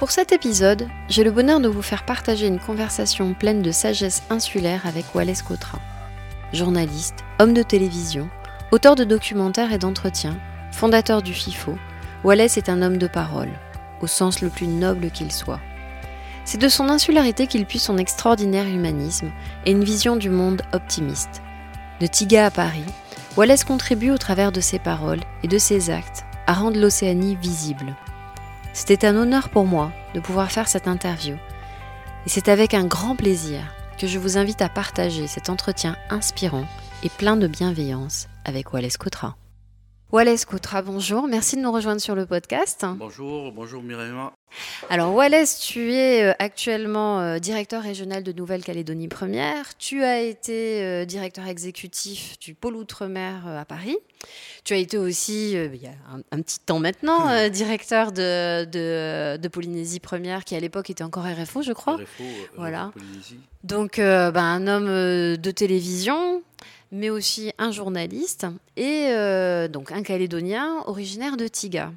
Pour cet épisode, j'ai le bonheur de vous faire partager une conversation pleine de sagesse insulaire avec Wallace Cotra. Journaliste, homme de télévision, auteur de documentaires et d'entretiens, fondateur du FIFO, Wallace est un homme de parole, au sens le plus noble qu'il soit. C'est de son insularité qu'il puise son extraordinaire humanisme et une vision du monde optimiste. De Tiga à Paris, Wallace contribue au travers de ses paroles et de ses actes à rendre l'Océanie visible. C'était un honneur pour moi de pouvoir faire cette interview. Et c'est avec un grand plaisir que je vous invite à partager cet entretien inspirant et plein de bienveillance avec Wallace Cotra. Wallace Cotra, bonjour, merci de nous rejoindre sur le podcast. Bonjour, bonjour Myriam. Alors Wallace, tu es euh, actuellement euh, directeur régional de Nouvelle-Calédonie Première. Tu as été euh, directeur exécutif du pôle Outre-mer à Paris. Tu as été aussi, il y a un, petit temps maintenant, directeur de, de, Polynésie Première, qui à l'époque était encore RFO, je crois. RFO, voilà. Donc ben, un homme de télévision, mais aussi un journaliste et donc un Calédonien originaire de Tiga.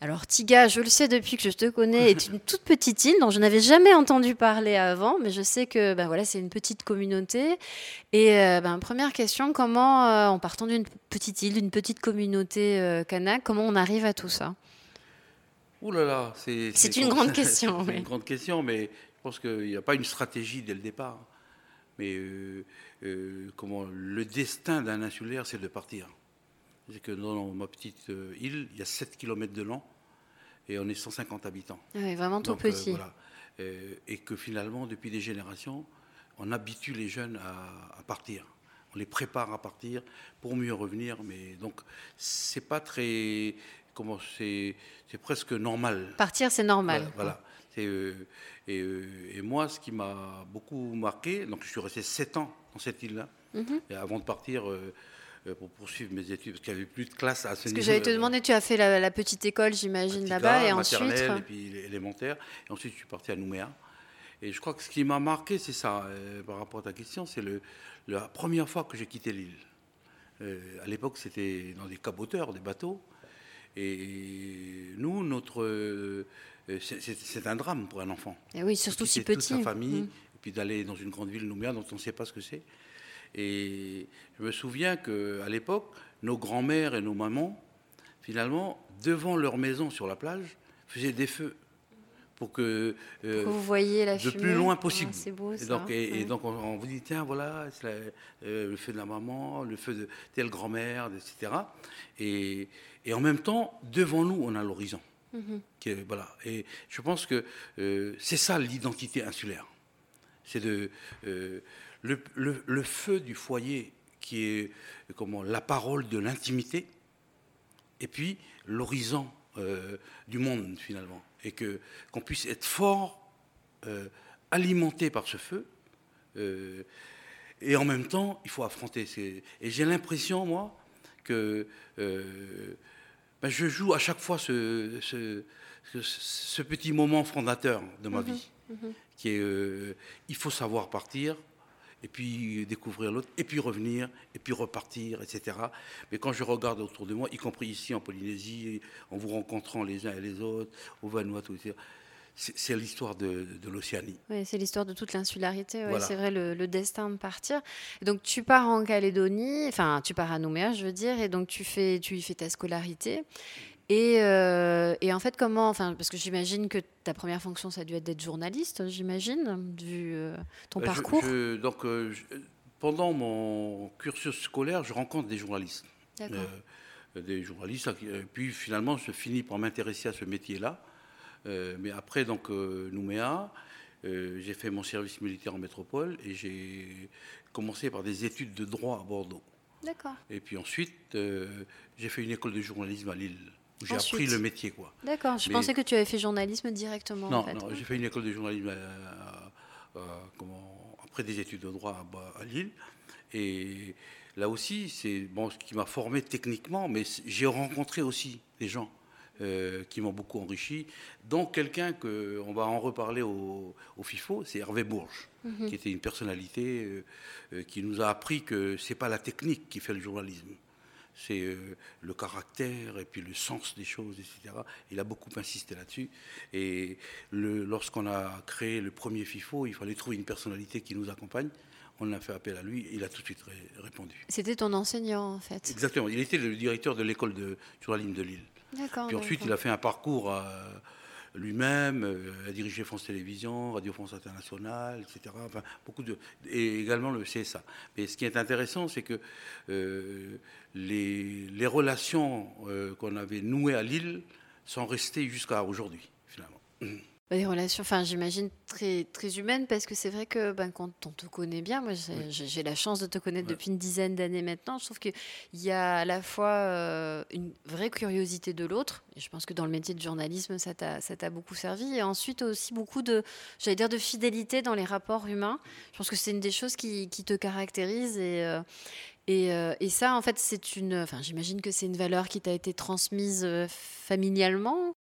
Alors Tiga, je le sais depuis que je te connais, est une toute petite île dont je n'avais jamais entendu parler avant, mais je sais que ben voilà, c'est une petite communauté. Et euh, ben, première question, comment, euh, en partant d'une petite île, d'une petite communauté euh, kanak, comment on arrive à tout ça? Ouh là là, c'est, c'est une grande question. c'est une grande question, mais je pense qu'il n'y a pas une stratégie dès le départ. Mais comment le destin d'un insulaire, c'est de partir c'est que dans ma petite euh, île, il y a 7 km de long et on est 150 habitants. Ah oui, vraiment tout euh, petit. et que finalement, depuis des générations, on habitue les jeunes à, partir. On les prépare à partir pour mieux revenir. Mais donc, c'est pas très. Comment c'est presque normal. Partir, c'est normal. Voilà. Euh, et, moi, ce qui m'a beaucoup marqué, donc je suis resté 7 ans dans cette île-là. Mhm. Avant de partir, euh, pour poursuivre mes études, parce qu'il n'y avait plus de classe à ce Parce que j'allais te demander, tu as fait la, petite école, j'imagine, là-bas, et ensuite... et puis élémentaire, et ensuite je suis parti à Nouméa. Et je crois que ce qui m'a marqué, c'est ça, euh, par rapport à ta question, c'est la première fois que j'ai quitté l'île. Euh, à l'époque, c'était dans des caboteurs, des bateaux. Et nous, notre, c'est un drame pour un enfant. Et oui, surtout si petit. Toute sa famille, mmh. et puis d'aller dans une grande ville, Nouméa, dont on ne sait pas ce que c'est. Et je me souviens qu'à l'époque, nos grands-mères et nos mamans, finalement, devant leur maison sur la plage, faisaient des feux pour que, euh, vous voyez la de plus loin possible. c'est beau, ça. Et donc, et, donc on, vous dit tiens voilà euh, le feu de la maman, le feu de telle grand-mère, etc. Et, et, en même temps devant nous on a l'horizon. Mhm. voilà. Et je pense que euh, c'est ça l'identité insulaire. C'est de le, feu du foyer qui est comment, la parole de l'intimité, et puis l'horizon euh, du monde finalement, et que qu'on puisse être fort, euh, alimenté par ce feu, euh, et en même temps il faut affronter. Et j'ai l'impression moi que ben, je joue à chaque fois ce, ce, petit moment fondateur de ma mmh vie, mmh qui est il faut savoir partir, et puis découvrir l'autre, et puis revenir, et puis repartir, etc. Mais quand je regarde autour de moi, y compris ici en Polynésie, en vous rencontrant les uns et les autres, au Vanuatu, etc., c'est l'histoire de, l'Océanie. Oui, c'est l'histoire de toute l'insularité. C'est vrai, le, destin de partir. donc, tu pars en Calédonie, enfin, tu pars à Nouméa, je veux dire, et donc tu, fais, tu y fais ta scolarité. Euh, et, en fait, comment, enfin, parce que j'imagine que ta première fonction, ça a dû être d'être journaliste, j'imagine, vu euh, ton bah, parcours. donc, euh, pendant mon cursus scolaire, je rencontre des journalistes. des journalistes, puis finalement, je finis par m'intéresser à ce métier-là. Mais après, donc, Nouméa, j'ai fait mon service militaire en métropole et j'ai commencé par des études de droit à Bordeaux. D'accord. Et puis ensuite, j'ai fait une école de journalisme à Lille. j'ai appris le métier. quoi. D'accord, je pensais que tu avais fait journalisme directement. Non, non j'ai fait une école de journalisme comment, après des études de droit à, Lille. Et là aussi, c'est bon, ce qui m'a formé techniquement, mais j'ai rencontré aussi des gens euh, qui m'ont beaucoup enrichi. Donc quelqu'un que on va en reparler au, FIFO, c'est Hervé Bourges, mhm. qui était une personnalité euh, euh, qui nous a appris que c'est pas la technique qui fait le journalisme, c'est le caractère et puis le sens des choses, etc. Il a beaucoup insisté là-dessus. Et lorsqu'on a créé le premier FIFO, il fallait trouver une personnalité qui nous accompagne. On a fait appel à lui, il a tout de suite répondu. C'était ton enseignant en fait Exactement, il était le directeur de l'école de journalisme de Lille. Puis ensuite, il a fait un parcours euh, lui-même, euh, a dirigé France Télévisions, Radio France Internationale, etc. Enfin, beaucoup de, et également le CSA. Mais ce qui est intéressant, c'est que euh, les, les, relations qu'on avait nouées à Lille sont restées jusqu'à aujourd'hui, finalement. Des relations, enfin, j'imagine très, très humaines, parce que c'est vrai que ben, quand on te connaît bien, moi j'ai la chance de te connaître depuis une dizaine d'années maintenant, je trouve qu'il y a à la fois euh, une vraie curiosité de l'autre, et je pense que dans le métier de journalisme, ça t'a beaucoup servi, et ensuite aussi beaucoup de, j'allais dire, de fidélité dans les rapports humains. Je pense que c'est une des choses qui, qui te caractérise, et, euh, et, euh, et, ça, en fait, c'est une. Enfin, j'imagine que c'est une valeur qui t'a été transmise familialement.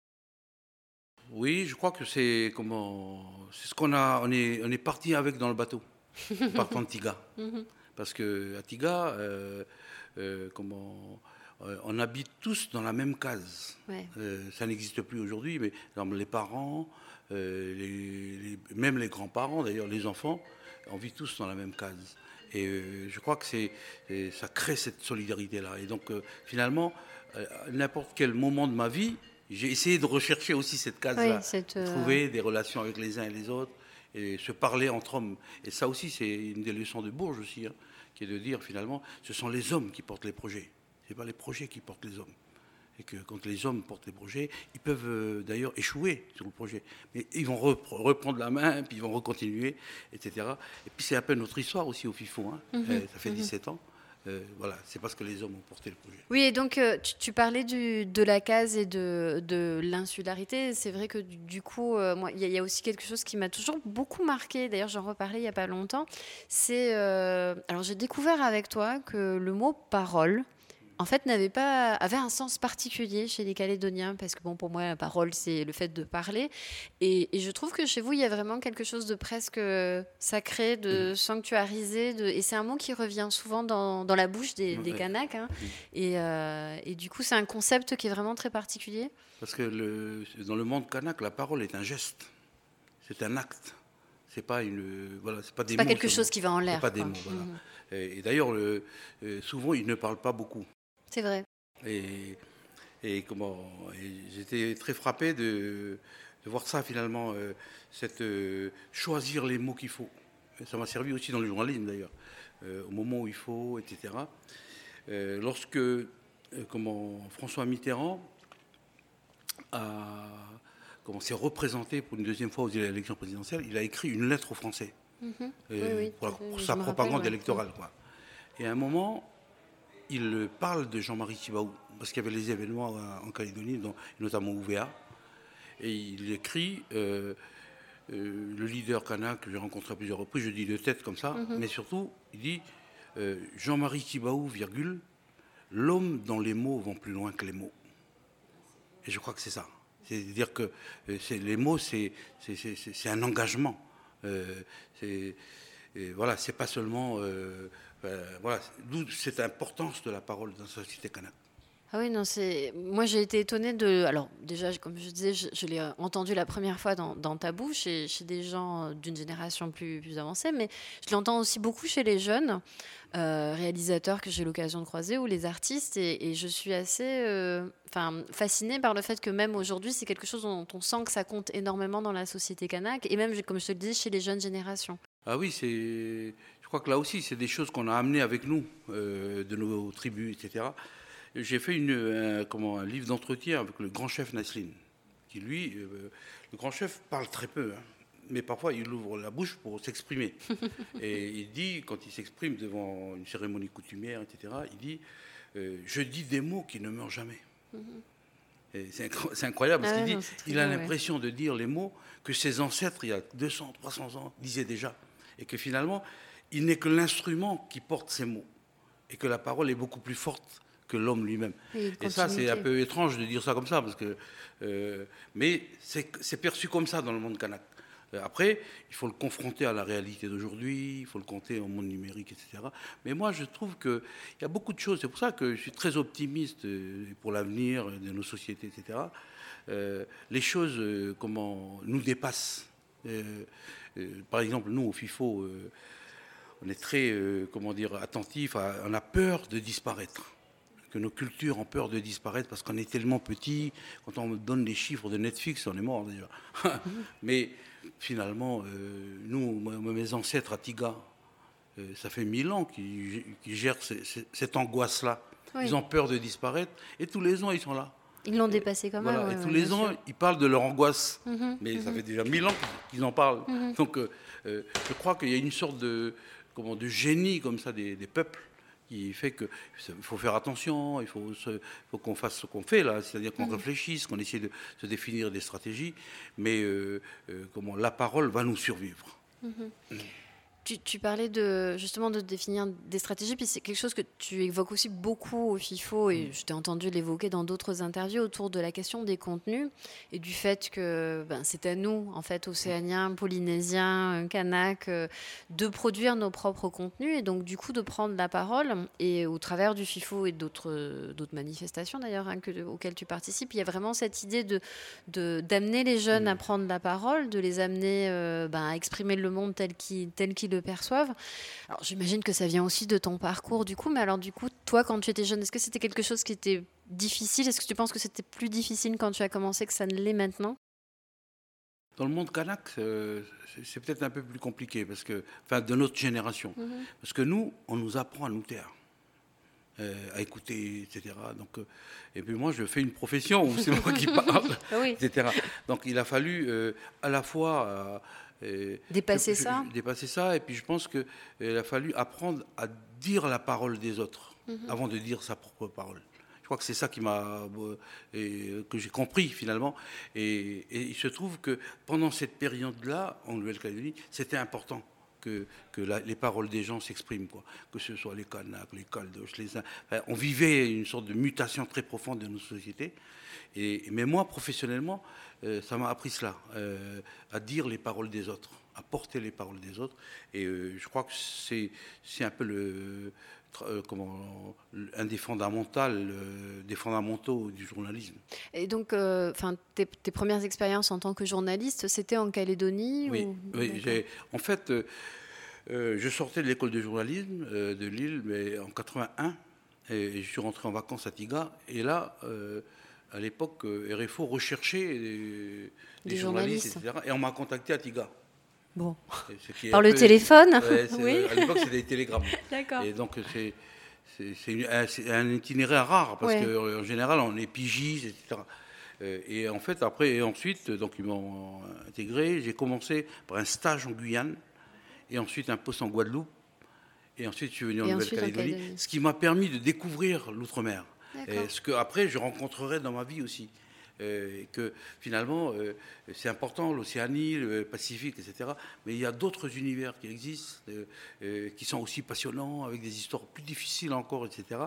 Oui, je crois que c'est comment c'est ce qu'on a. On est, on est parti avec dans le bateau, partant de Tiga, mhm. parce que à Tiga, euh, euh, comment euh, on habite tous dans la même case. ça n'existe plus aujourd'hui, mais les parents, même les grands-parents, d'ailleurs les enfants, on vit tous dans la même case. Et je crois que c'est, ça crée cette solidarité-là. Et donc, finalement, à n'importe quel moment de ma vie, j'ai essayé de rechercher aussi cette case-là, euh, trouver des relations avec les uns et les autres, et se parler entre hommes. Et ça aussi, c'est une des leçons de Bourges aussi, hein, qui est de dire finalement, ce sont les hommes qui portent les projets, ce n'est pas les projets qui portent les hommes. Et que quand les hommes portent les projets, ils peuvent euh, d'ailleurs échouer sur le projet. Mais ils vont reprendre la main, puis ils vont recontinuer, etc. Et puis c'est un peu notre histoire aussi au FIFO. Hein. Mhm. Euh, ça fait 17 mhm. ans. Euh, voilà, c'est parce que les hommes ont porté le projet. Oui, et donc euh, tu, parlais de la case et de, l'insularité. C'est vrai que du, coup, euh, il y, a aussi quelque chose qui m'a toujours beaucoup marqué. D'ailleurs, j'en reparlais il n'y a pas longtemps. C'est alors j'ai découvert avec toi que le mot parole en fait, n'avait pas avait un sens particulier chez les Calédoniens parce que bon, pour moi, la parole c'est le fait de parler, et, je trouve que chez vous il y a vraiment quelque chose de presque sacré, de mm. sanctuarisé, de, et c'est un mot qui revient souvent dans, dans la bouche des, des Kanaks, hein. et, euh, et, du coup c'est un concept qui est vraiment très particulier. Parce que le, dans le monde kanak, la parole est un geste, c'est un acte. C'est pas une, voilà, c'est pas des pas quelque chose qui va en l'air. Pas des mots, voilà. Mm. Et, d'ailleurs, euh, souvent, ils ne parlent pas beaucoup. C'est vrai. Et, et comment J'étais très frappé de, de, voir ça finalement, euh, cette, euh, choisir les mots qu'il faut. Ça m'a servi aussi dans le journalisme d'ailleurs, euh, au moment où il faut, etc. lorsque comment, François Mitterrand a s'est représenté pour une deuxième fois aux élections présidentielles, il a écrit une lettre aux Français mm-hmm. pour, sa propagande électorale. Quoi. Et à un moment, il parle de Jean-Marie Thibaou, parce qu'il y avait les événements en Calédonie, notamment UVA. Et il écrit euh, euh, le leader kanak que j'ai rencontré à plusieurs reprises, je dis de tête comme ça, mhm. mais surtout, il dit euh, Jean-Marie Thibaou, virgule, l'homme dont les mots vont plus loin que les mots. Et je crois que c'est ça. C'est-à-dire que les mots, c'est un engagement. c'est voilà, c'est pas seulement euh, voilà, d'où cette importance de la parole dans la société canadienne. Ah oui, non, c'est. Moi, j'ai été étonnée de. Alors, déjà, comme je disais, je, l'ai entendu la première fois dans, ta bouche, chez, chez des gens d'une génération plus, plus avancée, mais je l'entends aussi beaucoup chez les jeunes euh, réalisateurs que j'ai l'occasion de croiser ou les artistes, et, je suis assez euh, enfin, fascinée par le fait que même aujourd'hui, c'est quelque chose dont on sent que ça compte énormément dans la société kanak, et même, comme je te le dis, chez les jeunes générations. Ah oui, c'est crois que là aussi, c'est des choses qu'on a amenées avec nous, euh, de nos tribus, etc. J'ai fait une, un, comment, un livre d'entretien avec le grand chef Naslin, qui lui, euh, le grand chef parle très peu, hein, mais parfois il ouvre la bouche pour s'exprimer. Et il dit, quand il s'exprime devant une cérémonie coutumière, etc., il dit euh, Je dis des mots qui ne meurent jamais. Mm-hmm. C'est incroyable parce ah qu'il dit, il a l'impression de dire les mots que ses ancêtres, il y a 200, 300 ans, disaient déjà. Et que finalement, il n'est que l'instrument qui porte ces mots. Et que la parole est beaucoup plus forte que l'homme lui-même. Et, ça, c'est un peu étrange de dire ça comme ça, parce que, euh, mais c'est perçu comme ça dans le monde kanak. Euh, après, il faut le confronter à la réalité d'aujourd'hui, il faut le compter au monde numérique, etc. Mais moi, je trouve qu'il y a beaucoup de choses. C'est pour ça que je suis très optimiste euh, pour l'avenir de nos sociétés, etc. les choses, comment, nous dépassent. par exemple, nous, au FIFO, on est très, comment dire, attentif, on a peur de disparaître que nos cultures ont peur de disparaître parce qu'on est tellement petit. Quand on donne les chiffres de Netflix, on est mort déjà. Mais finalement, euh, nous, mes ancêtres à Tiga, euh, ça fait mille ans qu'ils gèrent cette angoisse-là. Ils ont peur de disparaître et tous les ans, ils sont là. Ils l'ont dépassé quand même. et tous les ans, ils parlent de leur angoisse. Mhm, Mais ça mhm. fait déjà mille ans qu'ils en parlent. Mhm. Donc, euh, je crois qu'il y a une sorte de, comment, de génie comme ça des peuples qui fait qu'il faut faire attention, il faut, faut qu'on fasse ce qu'on fait là, c'est-à-dire qu'on mmh. réfléchisse, qu'on essaie de se définir des stratégies, mais euh, euh, comment la parole va nous survivre. Mmh. Mmh. Tu, parlais de, justement de définir des stratégies, puis c'est quelque chose que tu évoques aussi beaucoup au FIFO, et mm. je t'ai entendu l'évoquer dans d'autres interviews autour de la question des contenus et du fait que ben, c'est à nous, en fait, océaniens, polynésiens, kanak, euh, de produire nos propres contenus et donc du coup de prendre la parole. Et au travers du FIFO et d'autres manifestations d'ailleurs hein, auxquelles tu participes, il y a vraiment cette idée de d'amener les jeunes à mm. prendre la parole, de les amener euh, ben, à exprimer le monde tel qu'il le perçoivent. Alors j'imagine que ça vient aussi de ton parcours du coup, mais alors du coup, toi quand tu étais jeune, est-ce que c'était quelque chose qui était difficile? Est-ce que tu penses que c'était plus difficile quand tu as commencé que ça ne l'est maintenant? Dans le monde kanak, euh, c'est peut-être un peu plus compliqué, parce que, enfin, de notre génération. Mhm. Parce que nous, on nous apprend à nous taire. Euh, à écouter, etc. Donc, euh, et puis moi, je fais une profession où c'est moi qui parle, etc. Donc il a fallu à la fois dépasser ça? Dépasser ça. Et puis je pense qu'il a fallu apprendre à dire la parole des autres mhm. avant de dire sa propre parole. Je crois que c'est ça qui m'a que j'ai compris finalement. Et, il se trouve que pendant cette période-là, en Nouvelle-Calédonie, c'était important que, les paroles des gens s'expriment, quoi. Que ce soit les Kanaks, les Caldoches, les on vivait une sorte de mutation très profonde de nos sociétés. Et, mais moi, professionnellement, euh, ça m'a appris cela, euh, à dire les paroles des autres, à porter les paroles des autres. Et euh, je crois que c'est un peu le, comment, un des fondamentaux, des fondamentaux du journalisme. Et donc, enfin, tes, premières expériences en tant que journaliste, c'était en Calédonie Oui, oui en fait, je sortais de l'école de journalisme de Lille, mais en 81, et je suis rentré en vacances à Tiga, et là à l'époque, euh, RFO recherchait des, journalistes, etc. Et on m'a contacté à Tiga. Bon. Par le téléphone Oui. À l'époque, c'était des télégrammes. D'accord. Et donc, c'est. un itinéraire rare parce qu'en général on est pigiste, etc. Euh, et en fait, après, et ensuite, donc ils m'ont intégré. J'ai commencé par un stage en Guyane et ensuite un poste en Guadeloupe. Et ensuite, je suis venu en Nouvelle-Calédonie, ce qui m'a permis de découvrir l'outre-mer. Ce que après je rencontrerai dans ma vie aussi. Euh, que finalement, euh, c'est important, l'Océanie, le Pacifique, etc. Mais il y a d'autres univers qui existent, euh, qui sont aussi passionnants, avec des histoires plus difficiles encore, etc.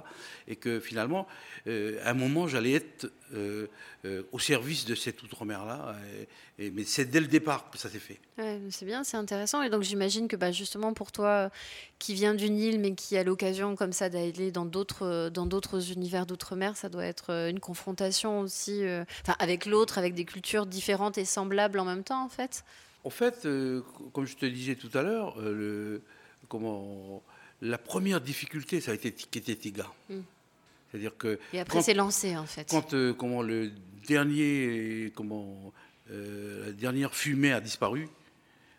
Et que finalement, à un moment, j'allais être au service de cette outre-mer-là. mais c'est dès le départ que ça s'est fait. c'est bien, c'est intéressant. Et donc j'imagine que bah, justement pour toi, qui vient d'une île, mais qui a l'occasion comme ça d'aller dans d'autres, dans d'autres univers d'outre-mer, ça doit être une confrontation aussi avec l'autre, avec des cultures différentes et semblables en même temps, en fait En fait, euh, comme je te disais tout à l'heure, euh, comment, la première difficulté, ça a été Tiga. Hmm. C'est-à-dire que. Et après, c'est lancé, en fait. Quand euh, comment, le dernier, comment, la dernière fumée a disparu,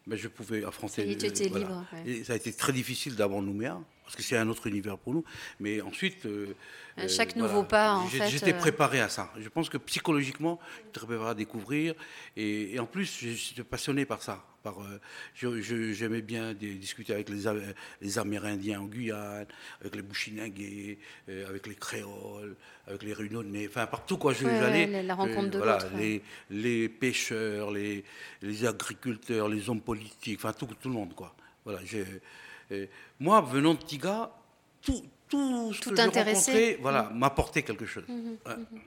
ben, je pouvais affronter. Et tu étais libre. Et ça a été très difficile d'avant Nouméa. Parce que c'est un autre univers pour nous. Mais ensuite. Euh, chaque nouveau pas, en fait. J'étais préparé à ça. Je pense que psychologiquement, j'étais préparé à découvrir. Et, en plus, j'étais passionné par ça. Par, j'aimais bien discuter avec les, les, Amérindiens en Guyane, avec les Bouchinangués, avec les Créoles, avec les Runonais, enfin partout quoi j'allais. la rencontre de voilà, les, les, pêcheurs, les, les agriculteurs, les hommes politiques, enfin tout, tout le monde quoi. Voilà, moi, venant de Tiga, tout, tout ce que rencontré voilà, mmh. m'apportait quelque chose. Mmh, mmh,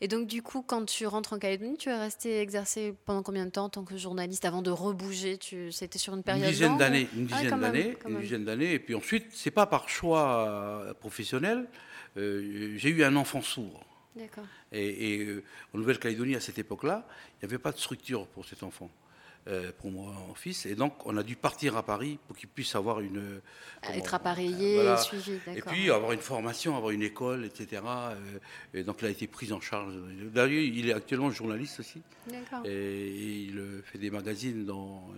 Et donc, du coup, quand tu rentres en Calédonie, tu es resté exercer pendant combien de temps en tant que journaliste avant de rebouger? C'était sur une période Une dizaine d'années. Une ah, dizaine d'années. Une dizaine d'années. Et puis ensuite, c'est pas par choix euh, professionnel. Euh, j'ai eu un enfant sourd. Et, euh, en Nouvelle-Calédonie, à cette époque-là, il n'y avait pas de structure pour cet enfant. Euh, pour mon fils. Et donc, on a dû partir à Paris pour qu'il puisse avoir une. Être appareillé, suivi, Et puis, avoir une formation, avoir une école, etc. Euh, et donc, il a été pris en charge. D'ailleurs, il est actuellement journaliste aussi. Et, il fait des magazines dans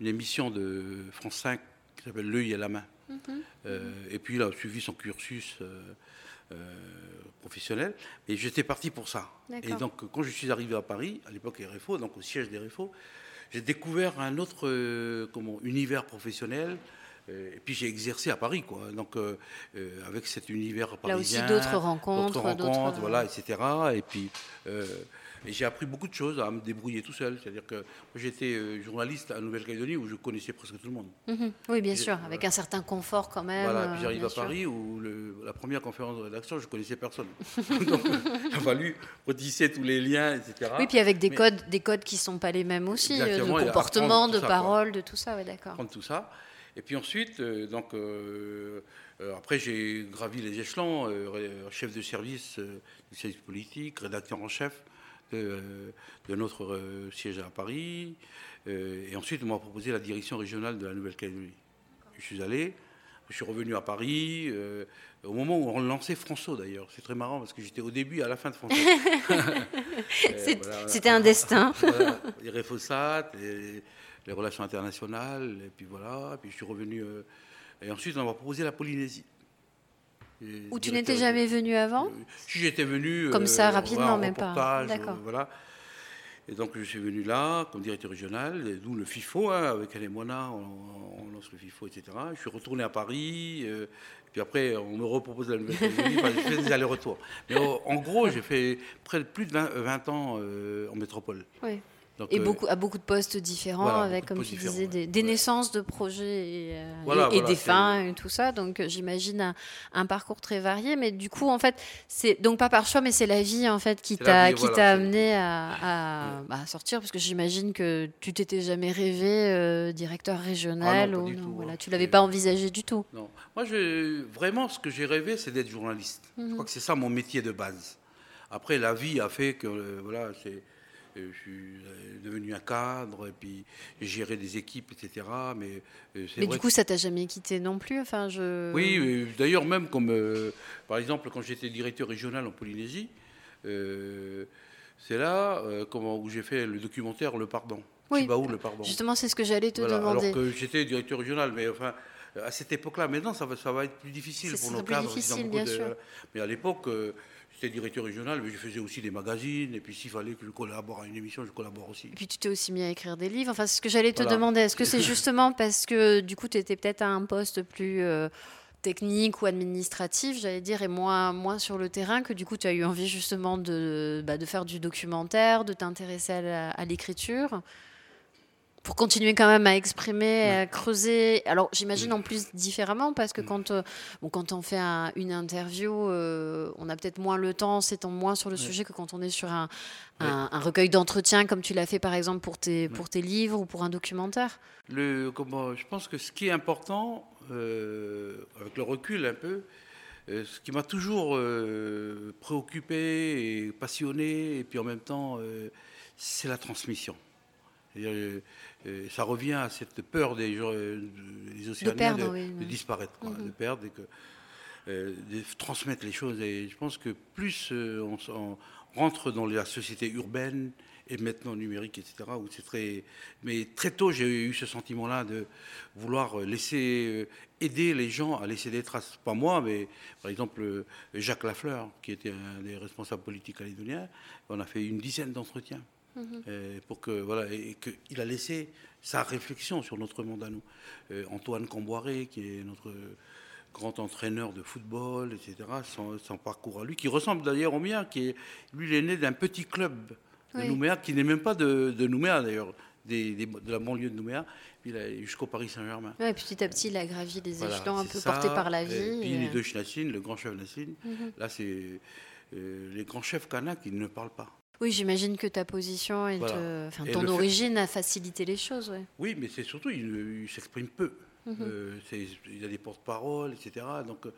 une émission de France 5 qui s'appelle L'œil à la main. Mhm. Euh, et puis, il a suivi son cursus. professionnel, et j'étais parti pour ça. Et donc, quand je suis arrivé à Paris, à l'époque RFO, donc au siège des RFO, j'ai découvert un autre euh, comment, univers professionnel. Euh, et puis j'ai exercé à Paris, quoi. Donc euh, avec cet univers parisien. Là aussi d'autres rencontres, d'autres rencontres, voilà, etc. Et puis et j'ai appris beaucoup de choses à me débrouiller tout seul. C'est-à-dire que j'étais euh, journaliste à Nouvelle-Calédonie où je connaissais presque tout le monde. Mhm. Oui, bien sûr, avec un certain confort quand même. Voilà, puis j'arrive à Paris où la première conférence de rédaction, je ne connaissais personne. Donc il a fallu retisser tous les liens, etc. Oui, puis avec des codes, des codes qui ne sont pas les mêmes aussi, euh, de comportement, de parole, de tout ça, oui, d'accord. Prendre tout ça. Et puis ensuite, euh, donc, après, j'ai gravi les échelons, chef de service du service politique, rédacteur en chef, euh, de notre euh, siège à Paris. Euh, et ensuite, on m'a proposé la direction régionale de la Nouvelle-Calédonie. Je suis allé, je suis revenu à Paris, au moment où on lançait François d'ailleurs. C'est très marrant parce que j'étais au début et à la fin de François. C'était un destin. les les, les, relations internationales, et puis voilà. Puis je suis revenu. et ensuite, on m'a proposé la Polynésie. Où tu n'étais jamais venu avant Si j'étais venu. Comme ça, euh, rapidement, même pas. D'accord. Voilà. Et donc, je suis venu là, comme directeur régional, d'où le FIFO, hein, avec Alain Mona, on, lance le FIFO, etc. Je suis retourné à Paris, euh, puis après, on me repropose la Nouvelle-Calédonie, j'ai fait des allers-retours. Mais en gros, j'ai fait près de plus de 20, ans euh, en métropole. Oui et euh, beaucoup, à beaucoup de postes différents, avec, comme tu disais, des, naissances de projets et, euh, des fins et tout ça. Donc, euh, j'imagine un, parcours très varié. Mais du coup, en fait, c'est donc pas par choix, mais c'est la vie en fait qui t'a qui t'a amené à, bah, à, sortir, parce que j'imagine que tu t'étais jamais rêvé directeur régional ah non, ou non, voilà, tu l'avais pas envisagé du tout. Non, moi, je, vraiment, ce que j'ai rêvé, c'est d'être journaliste. Je mhm. crois que c'est ça mon métier de base. Après, la vie a fait que voilà, c'est je suis devenu un cadre et puis gérer des équipes, etc. Mais, euh, mais du coup, ça t'a jamais quitté non plus enfin, je... Oui, d'ailleurs, même comme, euh, par exemple, quand j'étais directeur régional en Polynésie, euh, c'est là comment, où j'ai fait le documentaire Le Pardon. Oui, où, le pardon. justement, c'est ce que j'allais te demander. Alors que j'étais directeur régional, mais enfin, à cette époque-là, maintenant, ça va, ça va être plus difficile pour nos cadres. Difficile, bien sûr. Mais à l'époque, J'étais directeur régional, mais je faisais aussi des magazines. Et puis s'il fallait que je collabore à une émission, je collabore aussi. Et puis tu t'es aussi mis à écrire des livres. Enfin, c'est ce que j'allais te demander. Est-ce que c'est justement parce que du coup, tu étais peut-être à un poste plus euh, technique ou administratif, j'allais dire, et moins, moins sur le terrain, que du coup, tu as eu envie justement de, bah, de faire du documentaire, de t'intéresser à l'écriture? Pour continuer quand même à exprimer, à creuser. Alors j'imagine en plus différemment parce que mm. quand, euh, bon, quand on fait une interview, euh, on a peut-être moins le temps, s'étend moins sur le sujet que quand on est sur un, un, recueil d'entretien comme tu l'as fait par exemple pour tes, pour tes livres ou pour un documentaire. Le, comment, je pense que ce qui est important, euh, avec le recul un peu, ce qui m'a toujours préoccupé et passionné, et puis en même temps, c'est la transmission. Euh, ça revient à cette peur des, des Océaniens de, disparaître, mhm. de perdre, et que, euh, de transmettre les choses. Et je pense que plus euh, on, rentre dans la société urbaine et maintenant numérique, etc. Où c'est très, mais très tôt, j'ai eu ce sentiment-là de vouloir laisser aider les gens à laisser des traces. Pas moi, mais par exemple Jacques Lafleur, qui était un des responsables politiques calédoniens, on a fait une dizaine d'entretiens. Mhm. pour que voilà et qu'il a laissé sa réflexion sur notre monde à nous. Antoine Camboiré, qui est notre grand entraîneur de football, etc., son, parcours à lui, qui ressemble d'ailleurs au mien, qui est, lui, il est né d'un petit club de Nouméa, qui n'est même pas de, de Nouméa d'ailleurs, de la banlieue de Nouméa, puis jusqu'au Paris Saint-Germain. Ouais, petit à petit, il a gravi des échelons un peu portés par la vie. Et puis les deux Nassine, le grand chef Nassine, mhm. là c'est euh, les grands chefs kanak, ils ne parlent pas. Oui, j'imagine que ta position et, ton origine a facilité les choses. Oui, mais c'est surtout, il, il s'exprime peu. Mhm. Euh, il y a des porte-paroles, etc. Donc, euh,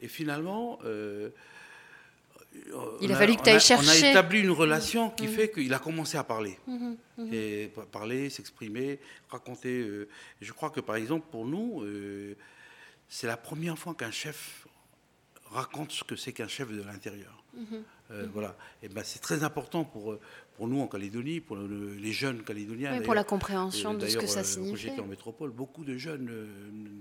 et finalement, euh, il a, fallu que tu ailles chercher. On a établi une relation qui mhm. fait qu'il a commencé à parler. Mhm. Et parler, s'exprimer, raconter. je crois que par exemple, pour nous, c'est la première fois qu'un chef raconte ce que c'est qu'un chef de l'intérieur. Voilà. Et ben, c'est très important pour, pour nous en Calédonie, pour les jeunes calédoniens. pour la compréhension de ce que ça euh, signifie. J'étais en métropole, beaucoup de jeunes euh,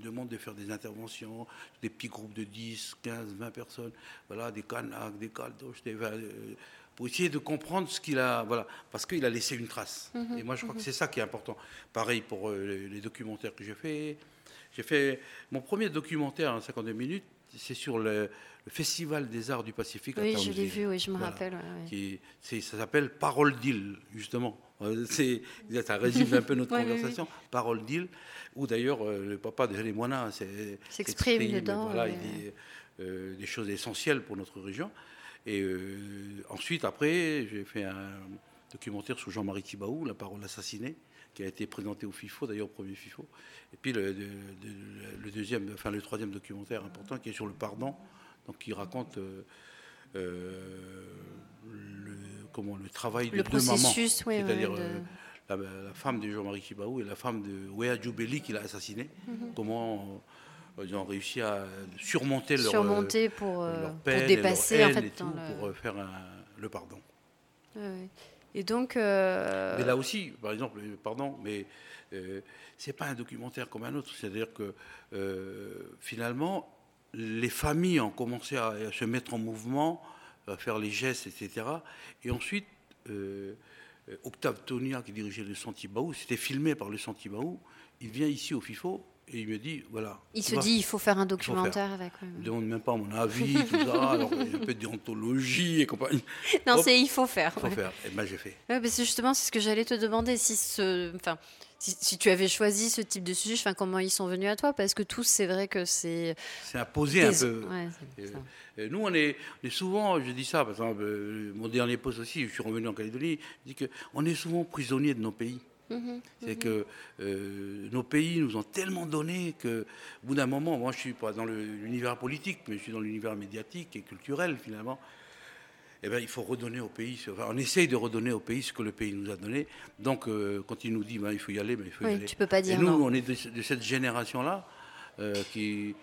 demandent de faire des interventions, des petits groupes de 10, 15, 20 personnes, voilà, des Kanaks, des Caldoches, euh, pour essayer de comprendre ce qu'il a, voilà, parce qu'il a laissé une trace. Mhm, Et moi, je crois que mhm. c'est ça qui est important. Pareil pour les, documentaires que j'ai fait. J'ai fait mon premier documentaire en 52 minutes, c'est sur le, le Festival des Arts du Pacifique. Oui, je l'ai vu, oui, je me rappelle. Qui, ça s'appelle Parole d'île, justement. Euh, ça résume un peu notre conversation. Parole d'île, où d'ailleurs euh, le papa de Hélène Moina s'exprime dedans. Voilà, il dit euh, des choses essentielles pour notre région. Et ensuite, après, j'ai fait un documentaire sur Jean-Marie Thibaou, La parole assassinée qui a été présenté au FIFO, d'ailleurs au premier FIFO. Et puis le, le, deuxième, enfin le troisième documentaire important qui est sur le pardon, donc qui raconte euh, euh, le, comment, le travail de deux mamans, c'est-à-dire euh, la, femme de Jean-Marie Kibaou et la femme de Wea Djoubeli qui l'a assassiné. Mhm. Comment ils ont réussi à surmonter leur, surmonter pour, dépasser en fait, pour faire le pardon. Et donc. Mais là aussi, par exemple, pardon, mais euh, c'est pas un documentaire comme un autre. C'est-à-dire que finalement, les familles ont commencé à, se mettre en mouvement, à faire les gestes, etc. Et ensuite, euh, Octave Tonia, qui dirigeait le Santibaou, c'était filmé par le Santibaou. Il vient ici au FIFO et il me dit voilà. Il se dit il faut faire un documentaire avec. Il ne demande même pas mon avis, tout ça. alors il y a un peu de et compagnie. Non, c'est il faut faire. Il faut faire. Et ben j'ai fait. Ouais, justement, c'est ce que j'allais te demander. Si ce, enfin, si, tu avais choisi ce type de sujet, enfin, comment ils sont venus à toi Parce que tous, c'est vrai que c'est. C'est imposé un peu. nous, on est, souvent, je dis ça, par exemple, euh, mon dernier poste aussi, je suis revenu en Calédonie, je dis qu'on est souvent prisonnier de nos pays. Mhm, c'est mhm. que euh, nos pays nous ont tellement donné que, au bout d'un moment, moi je suis pas dans l'univers politique, mais je suis dans l'univers médiatique et culturel finalement eh bien, il faut redonner au pays, on essaye de redonner au pays ce que le pays nous a donné. Donc, euh, quand il nous dit, ben, il faut y aller, ben, il faut y aller. Tu peux pas dire Et nous, on est de, cette génération-là euh, qui,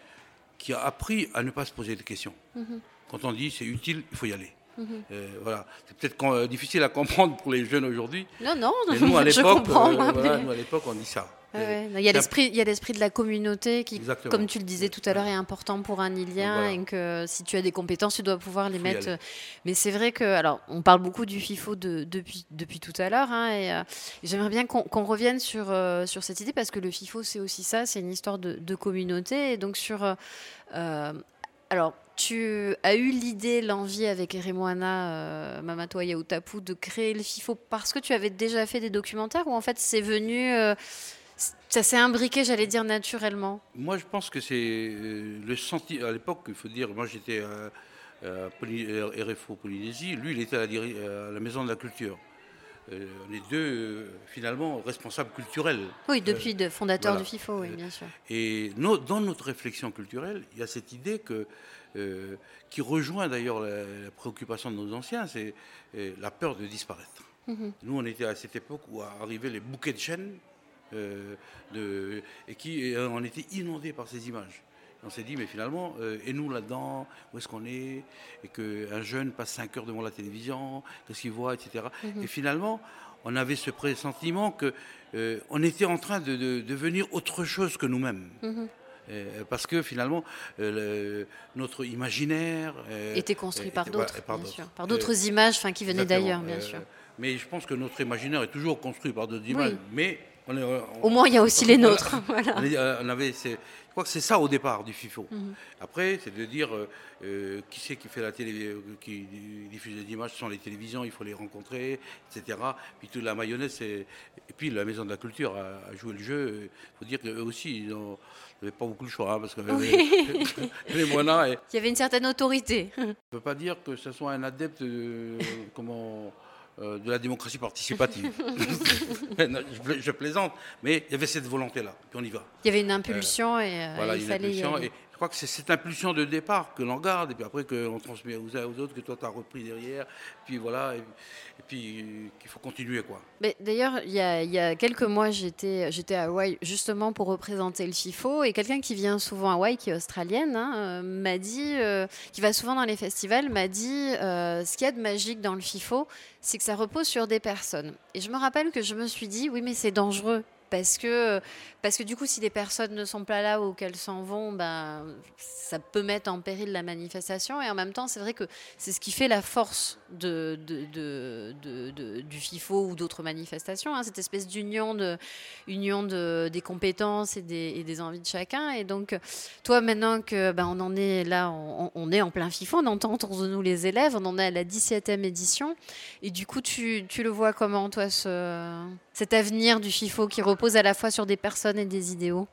qui a appris à ne pas se poser de questions. Mhm. Quand on dit c'est utile, il faut y aller. Mhm. Euh, voilà. C'est peut-être difficile à comprendre pour les jeunes aujourd'hui. Non, non, mais nous, à l'époque, nous, à l'époque, on dit ça. Il y a l'esprit, il y a l'esprit de la communauté qui, comme tu le disais tout à l'heure, est important pour un Ilien et que si tu as des compétences, tu dois pouvoir les mettre. Mais c'est vrai que, alors, on parle beaucoup du FIFO depuis depuis tout à l'heure, hein, et, euh, j'aimerais bien qu'on revienne sur euh, sur cette idée parce que le FIFO c'est aussi ça, c'est une histoire de, communauté et donc sur euh, alors, tu as eu l'idée, l'envie avec Eremoana, euh, Yaoutapu, de créer le FIFO parce que tu avais déjà fait des documentaires ou en fait c'est venu, euh, ça s'est imbriqué, j'allais dire, naturellement? Moi je pense que c'est euh, le senti. À l'époque, il faut dire, moi j'étais à, RFO Polynésie, lui il était à la Maison de la Culture. Euh, on est deux, euh, finalement, responsables culturels. Oui, depuis de fondateur du FIFO, oui, bien sûr. Et dans notre réflexion culturelle, il y a cette idée que, euh, qui rejoint d'ailleurs la, préoccupation de nos anciens, c'est la peur de disparaître. Mhm. Nous, on était à cette époque où arrivaient les bouquets de chaînes, de, et qui on était inondés par ces images. On s'est dit, mais finalement, euh, et nous là-dedans, où est-ce qu'on est? Et qu'un jeune passe 5 heures devant la télévision, qu'est-ce qu'il voit, etc. Mhm. Et finalement, on avait ce pressentiment que on était en train de, devenir autre chose que nous-mêmes. Mhm. Parce que finalement, notre imaginaire était construit par d'autres, par d'autres images, qui venaient d'ailleurs, bien sûr. Mais je pense que notre imaginaire est toujours construit par d'autres images. Mais au moins, il y a aussi les nôtres. Euh, on avait, je crois que c'est ça au départ du FIFO. Mhm. Après, c'est de dire euh, euh, qui c'est qui fait la télé, qui diffuse les images, ce sont les télévisions, il faut les rencontrer, etc. Puis toute la mayonnaise, et puis la Maison de la Culture a, joué le jeu. Il faut dire qu'eux aussi, ils n'avaient pas beaucoup de choix, hein, parce que les moyens. Il y avait une certaine autorité. On ne peut pas dire que ce soit un adepte de, comment euh, de la démocratie participative. je, plaisante, mais il y avait cette volonté-là, puis on y va. Il y avait une impulsion et euh, il fallait y aller. Je crois que c'est cette impulsion de départ que l'on garde, et puis après qu'on transmet aux uns aux autres, que toi tu as repris derrière, puis voilà, et, puis qu'il faut continuer. quoi. D'ailleurs, il y, a, quelques mois, j'étais à Hawaï justement pour représenter le FIFO, et quelqu'un qui vient souvent à Hawaï, qui est australienne, hein, euh, m'a dit, euh, qui va souvent dans les festivals, m'a dit euh, ce qu'il y a de magique dans le FIFO, c'est que ça repose sur des personnes. Et je me rappelle que je me suis dit, oui, mais c'est dangereux parce que, parce que du coup, si des personnes ne sont pas là ou qu'elles s'en vont, ben, ça peut mettre en péril la manifestation. Et en même temps, c'est vrai que c'est ce qui fait la force de, de, du FIFO ou d'autres manifestations, hein, cette espèce d'union, de, union de, des compétences et des, des, envies de chacun. Et donc, toi, maintenant que ben, on en est là, on, est en plein FIFO, on entend autour de nous les élèves, on en est à la 17e édition. Et du coup, tu, tu le vois comment, toi, ce, cet avenir du FIFO qui repose à la fois sur des personnes et des idéaux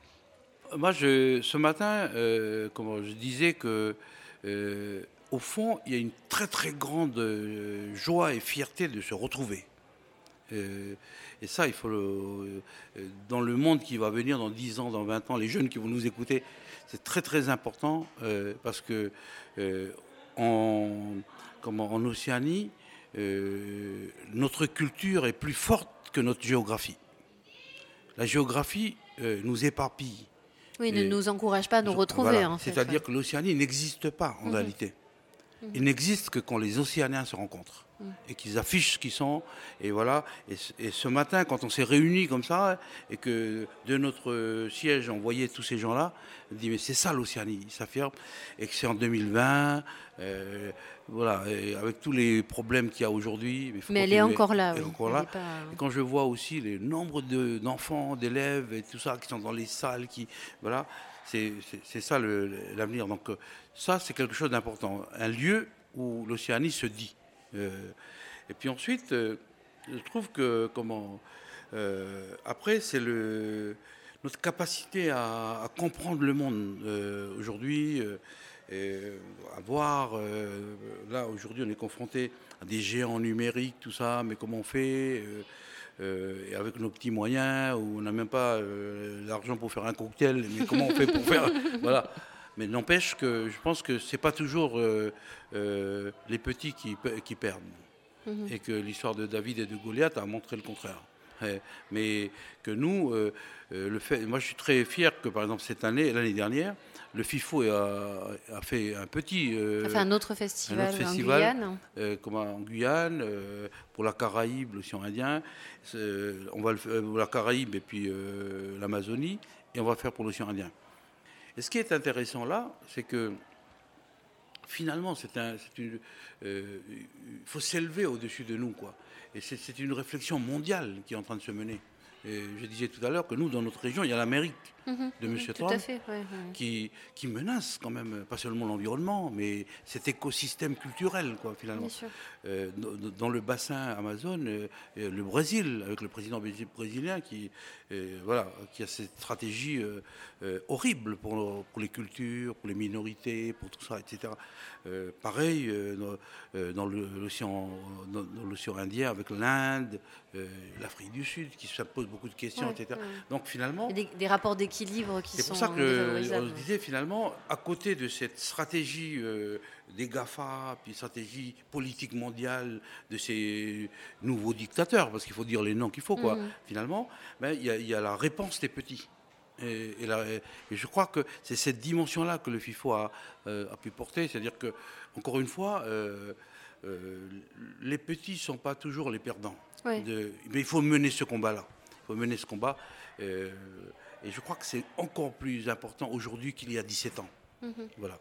Moi, je, ce matin, euh, je disais que, euh, au fond, il y a une très très grande euh, joie et fierté de se retrouver. et ça, il faut le, dans le monde qui va venir dans 10 ans, dans 20 ans, les jeunes qui vont nous écouter, c'est très très important parce que en, comment, en Océanie, notre culture est plus forte que notre géographie la géographie euh, nous éparpille. Oui, ne nous encourage pas à nous retrouver. C'est-à-dire que l'Océanie n'existe pas en mhm. réalité. Mhm. Il n'existe que quand les Océaniens se rencontrent et qu'ils affichent ce qu'ils sont. Et voilà. Et, ce matin, quand on s'est réunis comme ça, et que de notre siège, on voyait tous ces gens-là, on dit mais c'est ça l'Océanie, il s'affirme. Et que c'est en 2020, euh, voilà, avec tous les problèmes qu'il y a aujourd'hui. Mais, elle est encore là. Et quand je vois aussi les nombres d'enfants, d'élèves et tout ça qui sont dans les salles, qui voilà, c'est ça l'avenir. Donc euh, ça, c'est quelque chose d'important. Un lieu où l'Océanie se dit. Euh, et puis ensuite, euh, je trouve que comment euh, après c'est le notre capacité à, comprendre le monde aujourd'hui à voir là aujourd'hui on est confronté à des géants numériques tout ça mais comment on fait et avec nos petits moyens où on n'a même pas l'argent pour faire un cocktail mais comment on fait pour faire voilà mais n'empêche que je pense que c'est pas toujours euh, euh, les petits qui, qui perdent. Mhm. Et que l'histoire de David et de Goliath a montré le contraire. Mais que nous, euh, le fait, moi je suis très fier que par exemple cette année, l'année dernière, le FIFO a, a, fait un petit. a fait un autre festival, en Guyane. comme en Guyane, pour la Caraïbe, l'océan Indien. on va le pour la Caraïbe et puis l'Amazonie, et on va faire pour l'océan Indien. Et ce qui est intéressant là, c'est que finalement, euh, il faut s'élever au-dessus de nous. Et c'est une réflexion mondiale qui est en train de se mener. je disais tout à l'heure que nous, dans notre région, il y a l'Amérique. De M. Trump Qui, qui, menace quand même, pas seulement l'environnement, mais cet écosystème culturel, quoi, finalement. Euh, dans le bassin Amazon, euh, le Brésil, avec le président brésilien qui, euh, voilà, qui a cette stratégie horrible pour, pour, les cultures, pour les minorités, pour tout ça, etc. pareil dans, l'océan Indien avec l'Inde, l'Afrique du Sud, qui se pose beaucoup de questions, etc. Donc finalement... Des, des, rapports d'équilibre qui sont... C'est pour ça que je disais finalement, à côté de cette stratégie des GAFA, puis stratégie politique mondiale de ces nouveaux dictateurs, parce qu'il faut dire les noms qu'il faut, quoi, mhm. finalement, ben, il y, a la réponse des petits. Et, je crois que c'est cette dimension-là que le FIFO a, euh, pu porter, c'est-à-dire que, encore une fois, euh, euh, les petits ne sont pas toujours les perdants. mais il faut mener ce combat-là. Il faut mener ce combat. Et je crois que c'est encore plus important aujourd'hui qu'il y a 17 ans. Mhm. Voilà.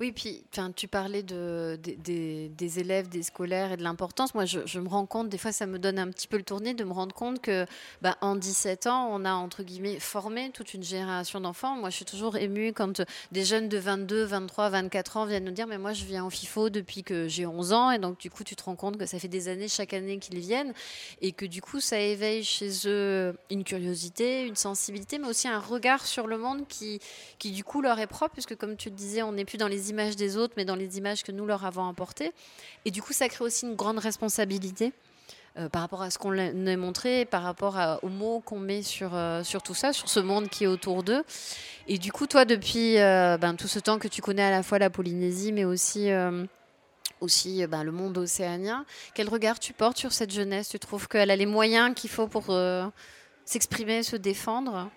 Oui, puis tu parlais de, des, élèves, des scolaires et de l'importance. Moi, je, me rends compte, des fois, ça me donne un petit peu le tournis de me rendre compte que bah, en 17 ans, on a, entre guillemets, formé toute une génération d'enfants. Moi, je suis toujours émue quand des jeunes de 22, 23, 24 ans viennent nous dire Mais moi, je viens au FIFO depuis que j'ai 11 ans. Et donc, du coup, tu te rends compte que ça fait des années, chaque année qu'ils viennent. Et que, du coup, ça éveille chez eux une curiosité, une sensibilité, mais aussi un regard sur le monde qui, qui du coup, leur est propre. Puisque, comme tu le disais, on n'est plus dans les images des autres, mais dans les images que nous leur avons apportées. Et du coup, ça crée aussi une grande responsabilité. Euh, par rapport à ce qu'on a montré, par rapport aux mots qu'on met sur, euh, sur tout ça, sur ce monde qui est autour d'eux. Et du coup, toi, depuis euh, ben, tout ce temps que tu connais à la fois la Polynésie, mais aussi, aussi ben, le monde océanien, quel regard tu portes sur cette jeunesse? Tu trouves qu'elle a les moyens qu'il faut pour s'exprimer, se défendre?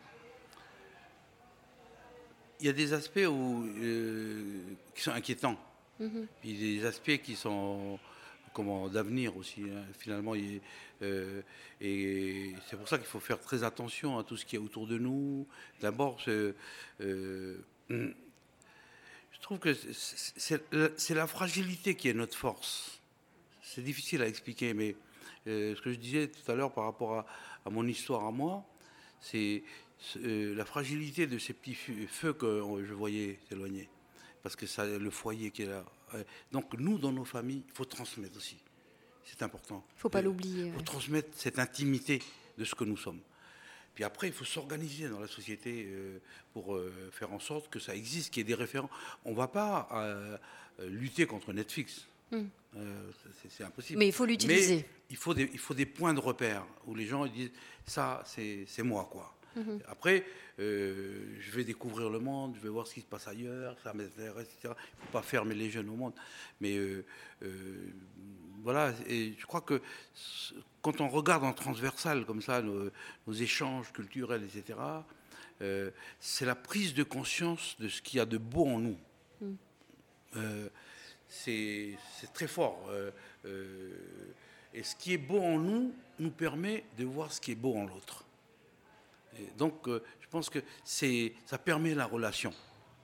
Y a des aspects où, euh, qui sont inquiétants. Mhm. Puis des aspects qui sont comment d'avenir aussi. Hein. Finalement, euh, et c'est pour ça qu'il faut faire très attention à tout ce qui est autour de nous. D'abord, euh, je trouve que c'est la fragilité qui est notre force. C'est difficile à expliquer, mais ce que je disais tout à l'heure par rapport à, à mon histoire à moi, c'est euh, la fragilité de ces petits feux que je voyais s'éloigner. Parce que ça, le foyer qui est là. Donc nous, dans nos familles, il faut transmettre aussi. C'est important. Il ne faut pas l'oublier. Il faut transmettre cette intimité de ce que nous sommes. Puis après, il faut s'organiser dans la société euh, pour euh, faire en sorte que ça existe, qu'il y ait des référents. On ne va pas lutter contre Netflix. Hmm. c'est impossible. Mais il faut l'utiliser. Il faut, des, il faut des points de repère où les gens disent ça, c'est moi, quoi. Mhm. Après, euh, je vais découvrir le monde, je vais voir ce qui se passe ailleurs, ça m'intéresse, etc. Il ne faut pas fermer les jeunes au monde. Mais euh, euh, voilà, et je crois que quand on regarde en transversal comme ça nos, échanges culturels, etc., c'est la prise de conscience de ce qu'il y a de beau en nous. Mhm. c'est très fort. et ce qui est beau en nous nous permet de voir ce qui est beau en l'autre donc, euh, je pense que ça permet la relation,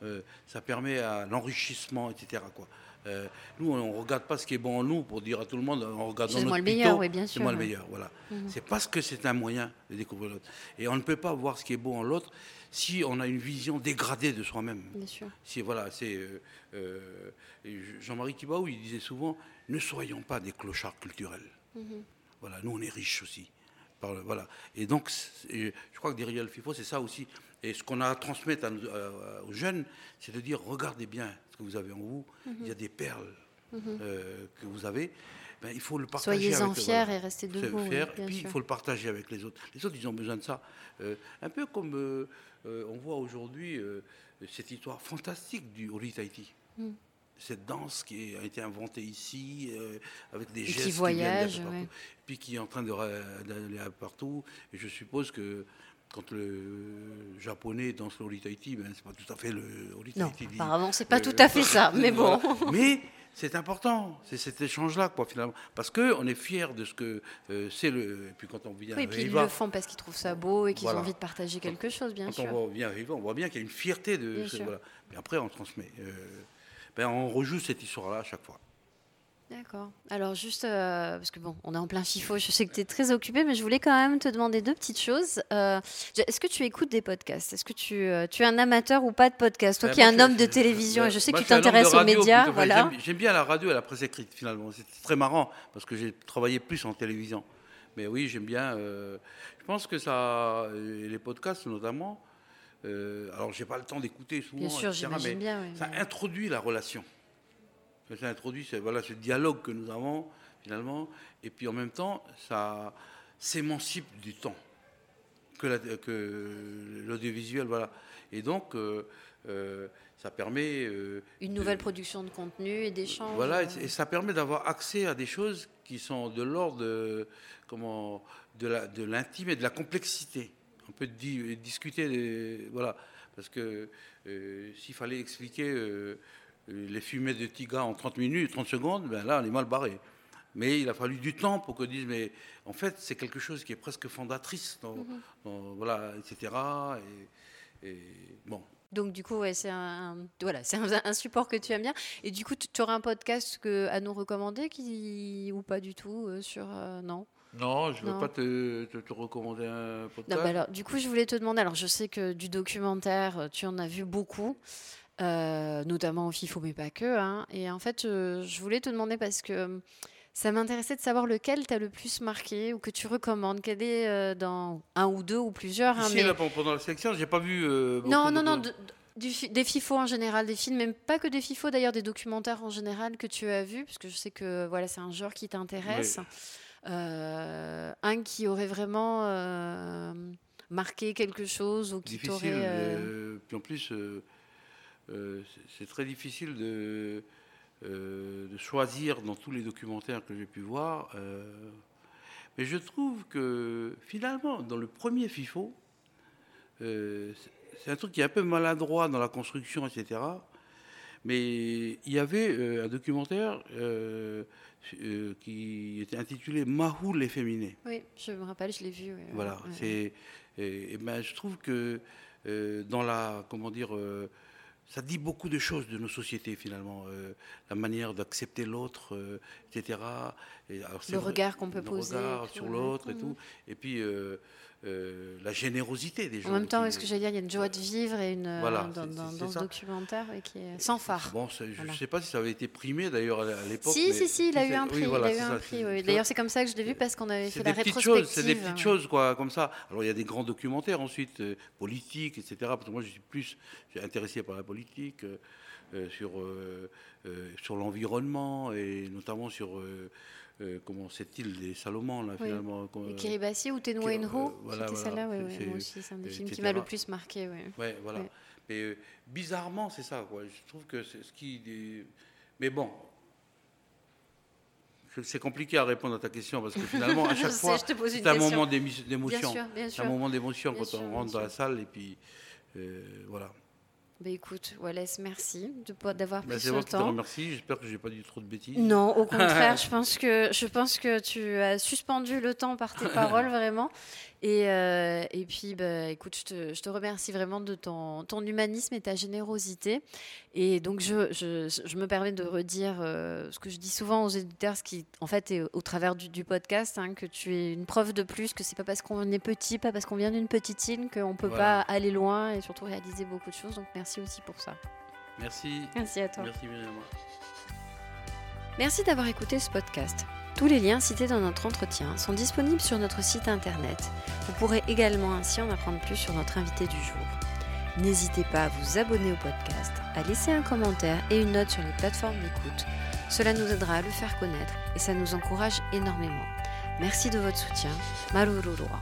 euh, ça permet l'enrichissement, etc. Quoi. Euh, nous, on ne regarde pas ce qui est bon en nous pour dire à tout le monde, on regarde C'est moi le meilleur, oui, bien sûr. C'est moi le meilleur, voilà. Mhm. C'est parce que c'est un moyen de découvrir l'autre. Et on ne peut pas voir ce qui est beau en l'autre si on a une vision dégradée de soi-même. Bien sûr. Si, voilà, c'est Jean-Marie Thibault, il disait souvent, ne soyons pas des clochards culturels. Mhm. Voilà, nous, on est riches aussi voilà. Et donc, je crois que derrière le FIFO, c'est ça aussi. Et ce qu'on a à transmettre aux jeunes, c'est de dire regardez bien ce que vous avez en vous. Il y a des perles mhm. euh, que vous avez. Ben, il faut le partager. Soyez-en fiers et restez debout. et puis il faut le partager avec les autres. Les autres, ils ont besoin de ça. Euh, un peu comme euh, on voit aujourd'hui cette histoire fantastique du Holy Tahiti. Mm cette danse qui a été inventée ici, euh, avec des gestes qui voyagent, puis qui est en train d'aller partout. Et je suppose que quand le japonais danse le Holy Tahiti, ben, c'est pas tout à fait le Holy Tahiti. Non, apparemment, c'est pas euh, tout à fait ça, mais bon. Mais c'est important, c'est cet échange-là, quoi, finalement. Parce qu'on est fier de ce que euh, c'est le. Et puis quand on vient oui, et puis ils le font parce qu'ils trouvent ça beau et qu'ils ont envie de partager quelque chose, bien sûr. Quand on vient on voit bien qu'il y a une fierté de. Ce, voilà. Mais après, on transmet. Ben, on rejoue cette histoire-là à chaque fois. D'accord. Alors juste, euh, parce que bon, on est en plein FIFO, je sais que tu es très occupé, mais je voulais quand même te demander deux petites choses. Euh, est-ce que tu écoutes des podcasts? Est-ce que tu, euh, tu, es un amateur ou pas de podcasts? Toi ben, qui es un homme de télévision, et je sais que tu t'intéresses aux médias. voilà. J'aime bien la radio et la presse écrite finalement. C'est très marrant, parce que j'ai travaillé plus en télévision. Mais oui, j'aime bien. je pense que ça, les podcasts notamment, euh, alors, j'ai pas le temps d'écouter souvent, bien sûr, mais bien, ça introduit la relation. Ça introduit voilà, ce dialogue que nous avons, finalement, et puis en même temps, ça s'émancipe du temps que l'audiovisuel. Voilà. Et donc, euh, euh, ça permet. Euh, Une nouvelle production de contenu et d'échanges. Voilà, et, ça permet d'avoir accès à des choses qui sont de l'ordre de, comment, de l'intime et de la complexité on peut discuter, voilà, parce que euh, s'il fallait expliquer euh, les fumées de Tiga en 30 minutes, 30 secondes, ben là, on est mal barré. Mais il a fallu du temps pour que dise, mais en fait, c'est quelque chose qui est presque fondatrice, dans, Mhm. voilà, etc. Et, et bon. Donc du coup, ouais, c'est un, voilà, c'est un, un support que tu aimes bien. Et du coup, tu auras un podcast que, à nous recommander qui, ou pas du tout euh, sur... euh, non? Non, je ne veux pas te, te- te recommander un Non, podcast. bah alors, du coup, je voulais te demander. Alors, je sais que du documentaire, euh, tu en as vu beaucoup, euh, notamment au FIFO, mais pas que. hein. Et en fait, euh, je voulais te demander parce que ça m'intéressait de savoir lequel t'as le plus marqué ou que tu recommandes. Quel est euh, dans un ou deux ou plusieurs. hein, Ici, mais- là, pendant la sélection, j'ai pas vu. euh, Non, non, non, de- du des FIFO en général, des films, même pas que des FIFO d'ailleurs, des documentaires en général que tu as vus, parce que je sais que voilà, c'est un genre qui t'intéresse. Un qui aurait vraiment euh, marqué quelque chose ou qui t'aurait. euh, euh, puis en plus, euh, euh, c'est- très difficile de, euh, de choisir dans tous les documentaires que j'ai pu voir. euh, mais je trouve que finalement, dans le premier FIFO, euh, c'est un truc qui est un peu maladroit dans la construction, etc. Mais il y avait euh, un documentaire euh, euh, qui était intitulé Mahoul efféminé. Oui, je me rappelle, je l'ai vu. ouais, Voilà, ouais, c'est. Et, et ben, je trouve que dans la. Comment dire. ça dit beaucoup de choses de nos sociétés finalement, euh, la manière d'accepter l'autre, euh, etc. Et alors, c'est Le regard qu'on peut le poser, regard sur l'autre et tout. Et puis euh, euh, la générosité des gens. En même temps, est-ce que j'allais dire, il y a une joie de vivre et une euh, Voilà, dans, ce documentaire et qui est sans phare. Bon, je ne Voilà. sais pas si ça avait été primé d'ailleurs à l'époque. Si, mais- si, si, il a eu un oui, prix. voilà, il a eu un ça, prix. oui. D'ailleurs, c'est comme ça que je l'ai vu parce qu'on avait fait la rétrospective. c'est des petites choses quoi, comme ça. Alors il y a des grands documentaires ensuite, euh, politiques, etc. Parce que moi je suis plus intéressé par la politique, euh, sur, sur l'environnement et notamment sur euh, euh, comment cette île des Salomon là Oui. finalement. Et Kiribati ou Qui- Inho, euh, voilà, c'était voilà, celle-là, ouais, moi aussi, c'est un des euh, films qui m'a le plus marqué. Ouais. Ouais, voilà. Mais euh, bizarrement c'est ça quoi. Je trouve que c'est ce qui. Mais bon. C'est compliqué à répondre à ta question parce que finalement, à chaque sais, fois, c'est un moment d'émotion. sûr, bien C'est un moment d'émotion quand on rentre dans la salle et puis euh, voilà. Bah, écoute, Wallace, merci d'avoir pris Bah, c'est ce temps. remercie. J'espère que j'ai pas dit trop de bêtises. Non, au contraire, je pense que je pense que tu as suspendu le temps par tes paroles vraiment. Et, euh, et puis, bah, écoute, je te, je te remercie vraiment de ton, ton humanisme et ta générosité. Et donc, je, je, je me permets de redire euh, ce que je dis souvent aux éditeurs, ce qui, en fait, est au travers du, du podcast, hein, que tu es une preuve de plus, que c'est pas parce qu'on est petit, pas parce qu'on vient d'une petite île, qu'on peut Voilà. pas aller loin et surtout réaliser beaucoup de choses. Donc, merci aussi pour ça. Merci. Merci à toi. Merci Myriam. Merci d'avoir écouté ce podcast. Tous les liens cités dans notre entretien sont disponibles sur notre site internet. Vous pourrez également ainsi en apprendre plus sur notre invité du jour. N'hésitez pas à vous abonner au podcast, à laisser un commentaire et une note sur les plateformes d'écoute. Cela nous aidera à le faire connaître et ça nous encourage énormément. Merci de votre soutien. Marururua.